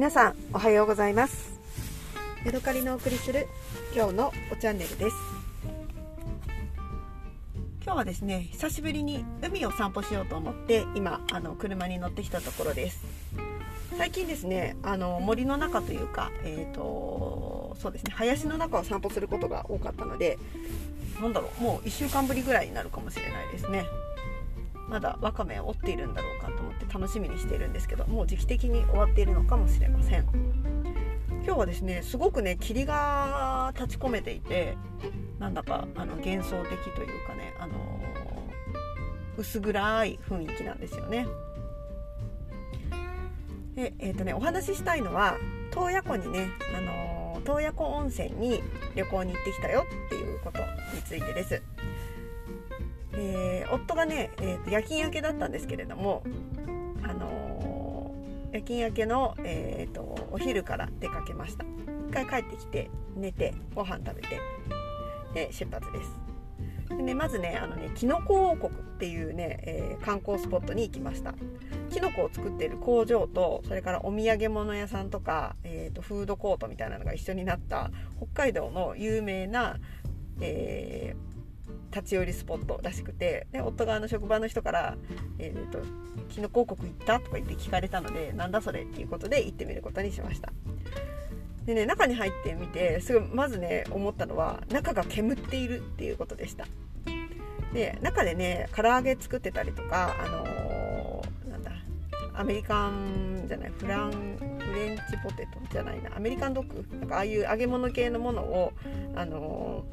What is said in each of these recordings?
皆さんおはようございます。ヤドカリのお送りする今日のおチャンネルです。今日はですね久しぶりに海を散歩しようと思って今あの車に乗ってきたところです。最近ですねあの森の中というかえっ、ー、とそうですね林の中を散歩することが多かったのでなんだろうもう1週間ぶりぐらいになるかもしれないですね。まだわかめを折っているんだろうかって楽しみにしているんですけどもう時期的に終わっているのかもしれません。今日はですねすごくね霧が立ち込めていてなんだかあの幻想的というかね、あのー、薄暗い雰囲気なんですよね。でえっ、ー、とねお話ししたいのは洞爺湖にね、あのー、洞爺湖温泉に旅行に行ってきたよっていうことについてです。えー、夫がね、えーと、夜勤明けだったんですけれども、夜勤明けの、えーと、お昼から出かけました。一回帰ってきて寝てご飯食べてで出発です。で、ね、まずねあのねきのこ王国っていうね、えー、観光スポットに行きました。きのこを作っている工場とそれからお土産物屋さんとか、えーとフードコートみたいなのが一緒になった北海道の有名な、えー立ち寄りスポットらしくてで夫があの職場の人から「えーと、キノコ王国行った?」とか言って聞かれたのでなんだそれっていうことで行ってみることにしましたでね中に入ってみてすぐまずね思ったのは中が煙っているっていうことでしたで中でね唐揚げ作ってたりとかあのー、なんだアメリカンじゃないフランフレンチポテトじゃないなアメリカンドッグ？なんかああいう揚げ物系のものをあの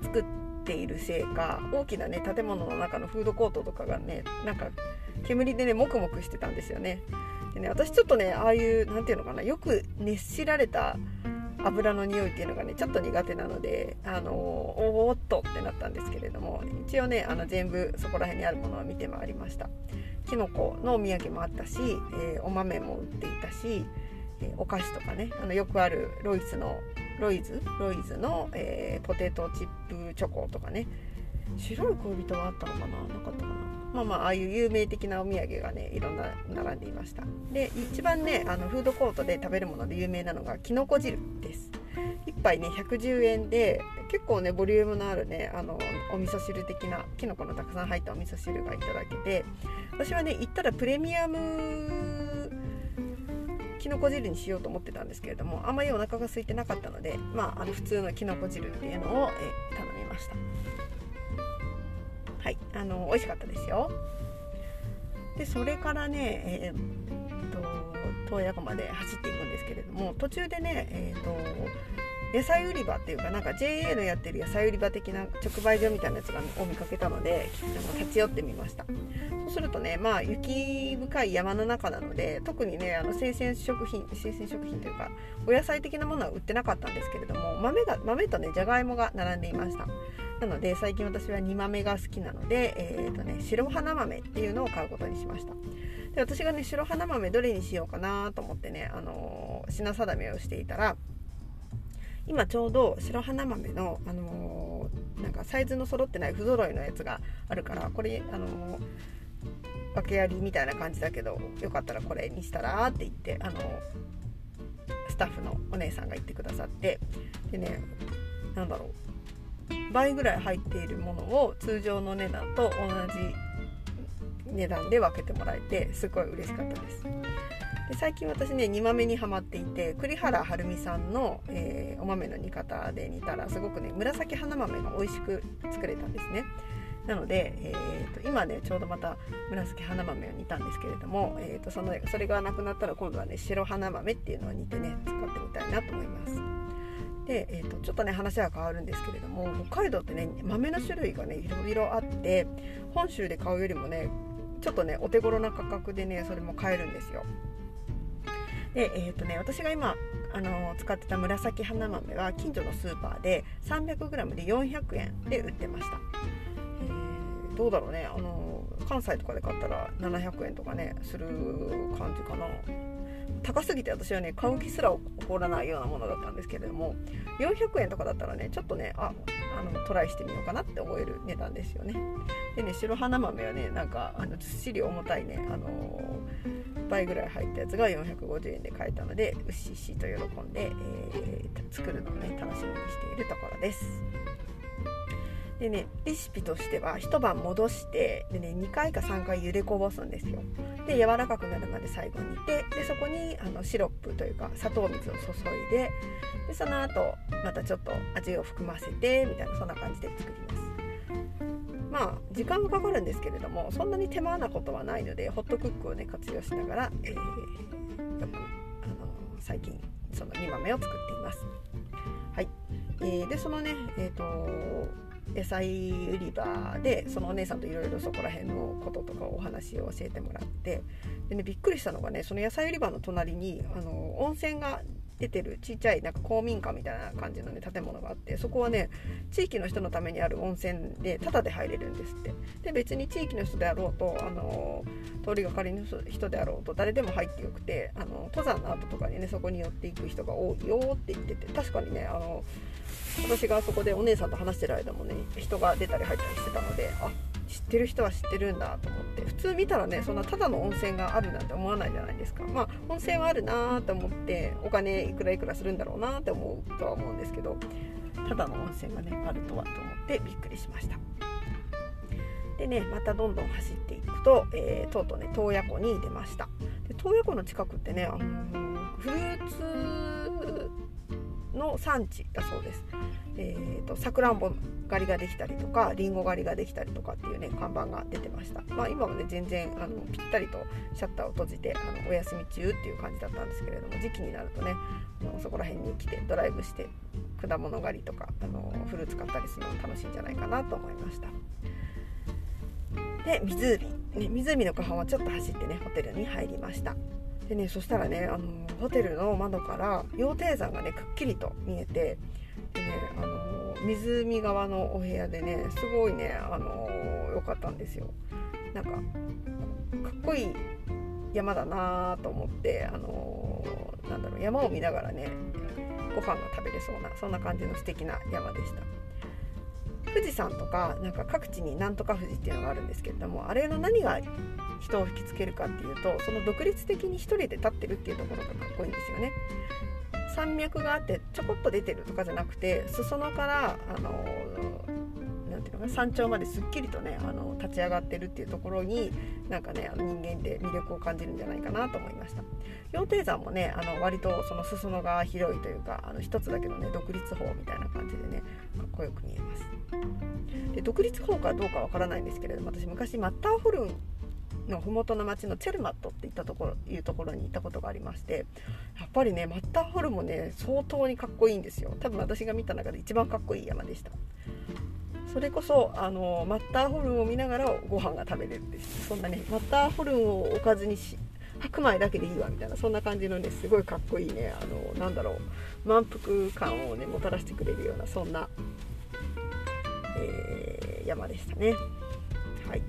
ー、作ってているせいか大きなね建物の中のフードコートとかがねなんか煙でねモクモクしてたんですよね。でね私ちょっとねああいう何て言うのかなよく熱しられた油の匂いっていうのがねちょっと苦手なのであのおっとってなったんですけれども一応ねあの全部そこら辺にあるものを見て回りましたきのこのお土産もあったし、えー、お豆も売っていたし、えー、お菓子とかねあのよくあるロイスのロイズ？ロイズの、えー、ポテトチップチョコとかね。白い恋人はあったのかな？なかったかな？まあまあああいう有名的なお土産がねいろんな並んでいました。で一番ねあのフードコートで食べるもので有名なのがきのこ汁です。1杯ね110円で結構ねボリュームのあるねあのお味噌汁的なきのこのたくさん入ったお味噌汁がいただけて私はね行ったらプレミアムきのこ汁にしようと思ってたんですけれどもあまりお腹が空いてなかったので、まあ、あの普通のきのこ汁っていうのを、え頼みました。はいあの美味しかったですよ。でそれからねえー、っと洞爺湖まで走っていくんですけれども途中でねえー、っと野菜売り場っていうかなんか JA のやってる野菜売り場的な直売所みたいなやつがを見かけたので立ち寄ってみました。そうするとねまあ雪深い山の中なので特にねあの生鮮食品生鮮食品というかお野菜的なものは売ってなかったんですけれども豆が豆とねじゃがいもが並んでいました。なので最近私は煮豆が好きなので、えーとね、白花豆っていうのを買うことにしました。で私がね白花豆どれにしようかなと思ってね、あのー、品定めをしていたら今ちょうど白花豆の、あのー、なんかサイズの揃ってない不揃いのやつがあるからこれ、あのー、訳ありみたいな感じだけどよかったらこれにしたらって言って、あのスタッフのお姉さんが言ってくださってでね何だろう倍ぐらい入っているものを通常の値段と同じ値段で分けてもらえてすごい嬉しかったです。で最近私ね煮豆にはまっていて栗原はるみさんの、えー、お豆の煮方で煮たらすごくね紫花豆が美味しく作れたんですね。なので、えーと、今ねちょうどまた紫花豆を煮たんですけれども、えーと、そのそれがなくなったら今度はね白花豆っていうのを煮てね使ってみたいなと思います。で、えーと、ちょっとね話は変わるんですけれども北海道ってね豆の種類がねいろいろあって本州で買うよりもねちょっとねお手頃な価格でねそれも買えるんですよ。で、えーとね、私が今あの使ってた紫花豆は近所のスーパーで 300g で400円で売ってました、えー、どうだろうね。あの関西とかで買ったら700円とかねする感じかな。高すぎて私はね買う気すら起こらないようなものだったんですけれども400円とかだったらねちょっとねああのトライしてみようかなって思える値段ですよね。でね白花豆はねなんかあのずっしり重たいねあの倍ぐらい入ったやつが450円で買えたのでうっしーしーと喜んで、えー、作るのをね楽しみにしているところです。でねレシピとしては一晩戻してで、ね、2回か3回茹でこぼすんですよ。で柔らかくなるまで最後にいてでそこにあのシロップというか砂糖水を注いででその後またちょっと味を含ませてみたいなそんな感じで作ります。まあ時間はかかるんですけれどもそんなに手間なことはないのでホットクックをね活用しながら、えー、よく、あの最近その煮豆を作っています。はい、えー、でそのねえっ、ー、と野菜売り場でそのお姉さんといろいろそこら辺のこととかお話を教えてもらってで、ね、びっくりしたのがねその野菜売り場の隣にあの温泉が出てるちっちゃいなんか公民館みたいな感じの、ね、建物があってそこはね地域の人のためにある温泉でタダで入れるんですって。で別に地域の人であろうとあの通りがかりの人であろうと誰でも入ってよくてあの登山の後とかにねそこに寄っていく人が多いよって言ってて確かにねあの私があそこでお姉さんと話してる間もね人が出たり入ったりしてたのであ知ってる人は知ってるんだと思って普通見たらねそんなただの温泉があるなんて思わないじゃないですか。まあ温泉はあるなと思ってお金いくらいくらするんだろうなって思うとは思うんですけどただの温泉がねあるとはと思ってびっくりしました。でねまたどんどん走っていくと、えー、とうとうね洞爺湖に出ました。で洞爺湖の近くってね、あの、フルーツの産地だそうです。えーと、さくらんぼ狩りができたりとかりんご狩りができたりとかっていうね看板が出てました、まあ、今もね全然あのぴったりとシャッターを閉じてあのお休み中っていう感じだったんですけれども時期になるとねあのそこら辺に来てドライブして果物狩りとかあのフルーツ買ったりするのも楽しいんじゃないかなと思いました。で湖、ね、湖の湖畔はちょっと走ってねホテルに入りました。でねそしたらねあのホテルの窓から羊蹄山がねくっきりと見えてでねあの湖側のお部屋でねすごいねあの良かったんですよ。なんかかっこいい山だなと思ってあのなんだろう山を見ながらねご飯が食べれそうなそんな感じの素敵な山でした富士山とかなんか各地になんとか富士っていうのがあるんですけれどもあれの何が人を引きつけるかっていうとその独立的に一人で立ってるっていうところがかっこいいんですよね。山脈があってちょこっと出てるとかじゃなくて裾野からあのー山頂まですっきりとねあの立ち上がってるっていうところになんかねあの人間って魅力を感じるんじゃないかなと思いました。羊蹄山もねあの割とその裾野が広いというかあの一つだけのね独立法みたいな感じでねかっこよく見えます。で独立法かどうかわからないんですけれども私昔マッターホルンの麓の町のチェルマットっていったところいうところに行ったことがありましてやっぱりねマッターホルンもね相当にかっこいいんですよ。多分私が見た中で一番かっこいい山でした。それこそあのマッターホルンを見ながらご飯が食べれるです。そんなねマッターホルンをおかずにし白米だけでいいわみたいなそんな感じのねすごいかっこいいねあのなんだろう満腹感をねもたらしてくれるようなそんな、えー、山でしたね。はい。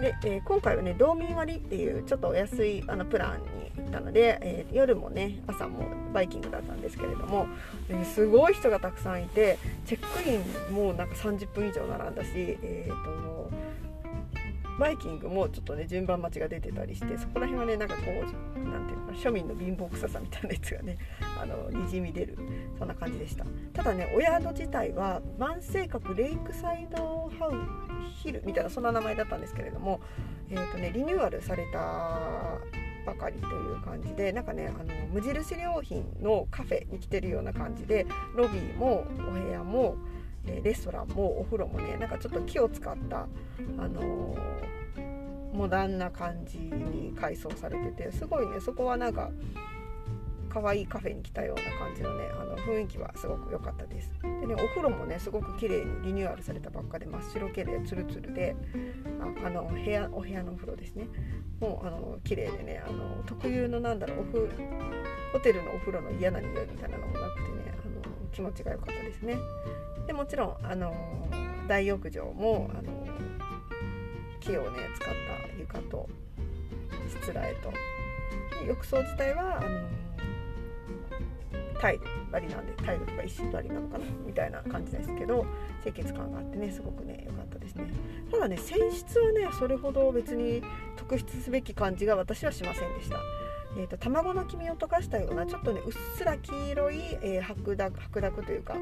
で、えー、今回はね道民割っていうちょっとお安いあのプランにったので、えー、夜もね朝もバイキングだったんですけれども、えー、すごい人がたくさんいてチェックインもなんか30分以上並んだし、えーとバイキングもちょっとね順番待ちが出てたりしてそこら辺はねなんかこう何ていうのか庶民の貧乏臭さみたいなやつがね あのにじみ出るそんな感じでした。ただねお宿自体は万世閣レイクサイドハウヒルみたいなそんな名前だったんですけれども、えーとね、リニューアルされたばかりという感じでなんかねあの無印良品のカフェに来てるような感じでロビーもお部屋もレストランもお風呂もねなんかちょっと木を使った、あのー、モダンな感じに改装されててすごいねそこはなんか可愛いカフェに来たような感じのねあの雰囲気はすごく良かったです。でねお風呂もねすごく綺麗にリニューアルされたばっかで真っ白系でツルツルでああの部屋お部屋のお風呂ですね。もうあの綺麗でねあの特有のなんだろうホテルのお風呂の嫌な匂いみたいなのもなくてねあの気持ちが良かったですね。でもちろん、あの大浴場も、あの木をね使った床としつらえと。浴槽自体はあのタイル張りなんでタイとか石張りなのかなみたいな感じですけど清潔感があってねすごくね良かったですね。ただね泉質はねそれほど別に特筆すべき感じが私はしませんでした。えーと、卵の黄身を溶かしたようなちょっとねうっすら黄色い、えー、白濁白濁というか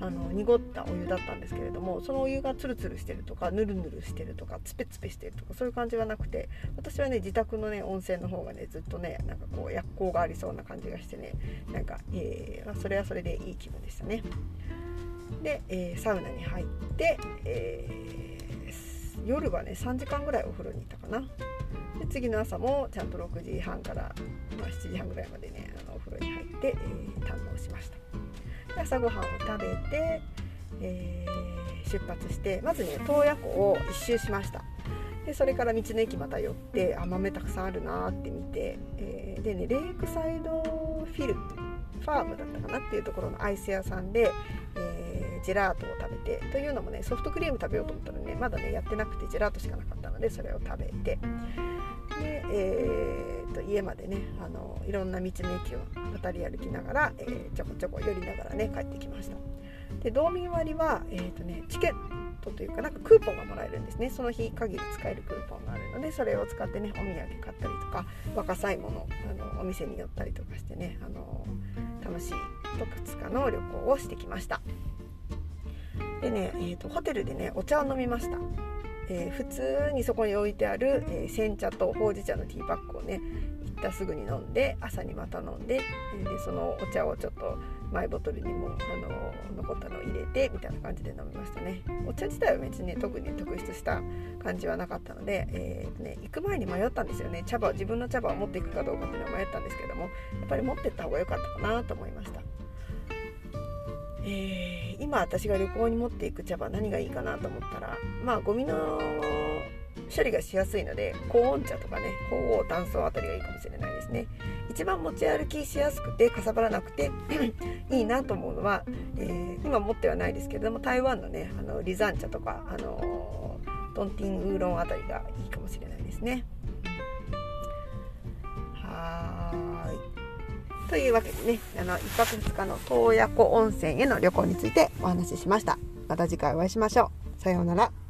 あの濁ったお湯だったんですけれどもそのお湯がツルツルしてるとかヌルヌルしてるとかツペツペしてるとかそういう感じはなくて私はね自宅のね温泉の方がねずっとねなんかこう薬効がありそうな感じがしてねなんか、えー、それはそれでいい気分でしたね。で、えー、サウナに入って、え夜はね3時間ぐらいお風呂にいたかな。で次の朝もちゃんと6時半から、まあ、7時半ぐらいまでねあのお風呂に入って、えー、堪能しました。で朝ごはんを食べて、えー、出発してまずね洞爺湖を一周しました。でそれから道の駅また寄ってあ豆たくさんあるなって見て、えー、でねレイクサイドフィルファームだったかなっていうところのアイス屋さんで、えー、ジェラートを食べてというのもねソフトクリーム食べようと思ったらねまだねやってなくてジェラートしかなかったのでそれを食べて。で、えー、と家までねあのいろんな道の駅を渡り歩きながら、えー、ちょこちょこ寄りながらね帰ってきました。で道民割は、えーとね、チケットというかなんかクーポンがもらえるんですね。その日限り使えるクーポンがあるのでそれを使ってねお土産買ったりとか若さいものあのお店に寄ったりとかしてねあの楽しい特2日の旅行をしてきました。でね、えーとホテルでねお茶を飲みました。えー、普通にそこに置いてある、えー、煎茶とほうじ茶のティーパックをね行ったすぐに飲んで朝にまた飲んでえでそのお茶をちょっとマイボトルにも、あの残ったのを入れてみたいな感じで飲みましたね。お茶自体は別に、ね、特に特筆した感じはなかったので、えーね、行く前に迷ったんですよね。茶葉自分の茶葉を持っていくかどうかっていうのは迷ったんですけどもやっぱり持ってった方が良かったかなと思いました。えー、今私が旅行に持っていく茶葉何がいいかなと思ったらまあゴミの処理がしやすいので高温茶とかね鳳凰炭素あたりがいいかもしれないですね。一番持ち歩きしやすくてかさばらなくて いいなと思うのは、えー、今持ってはないですけれども台湾のねあのリザン茶とか、あのー、トンティンウーロンあたりがいいかもしれないですね。はあというわけでねあの1泊2日の洞爺湖温泉への旅行についてお話ししました。また次回お会いしましょう。さようなら。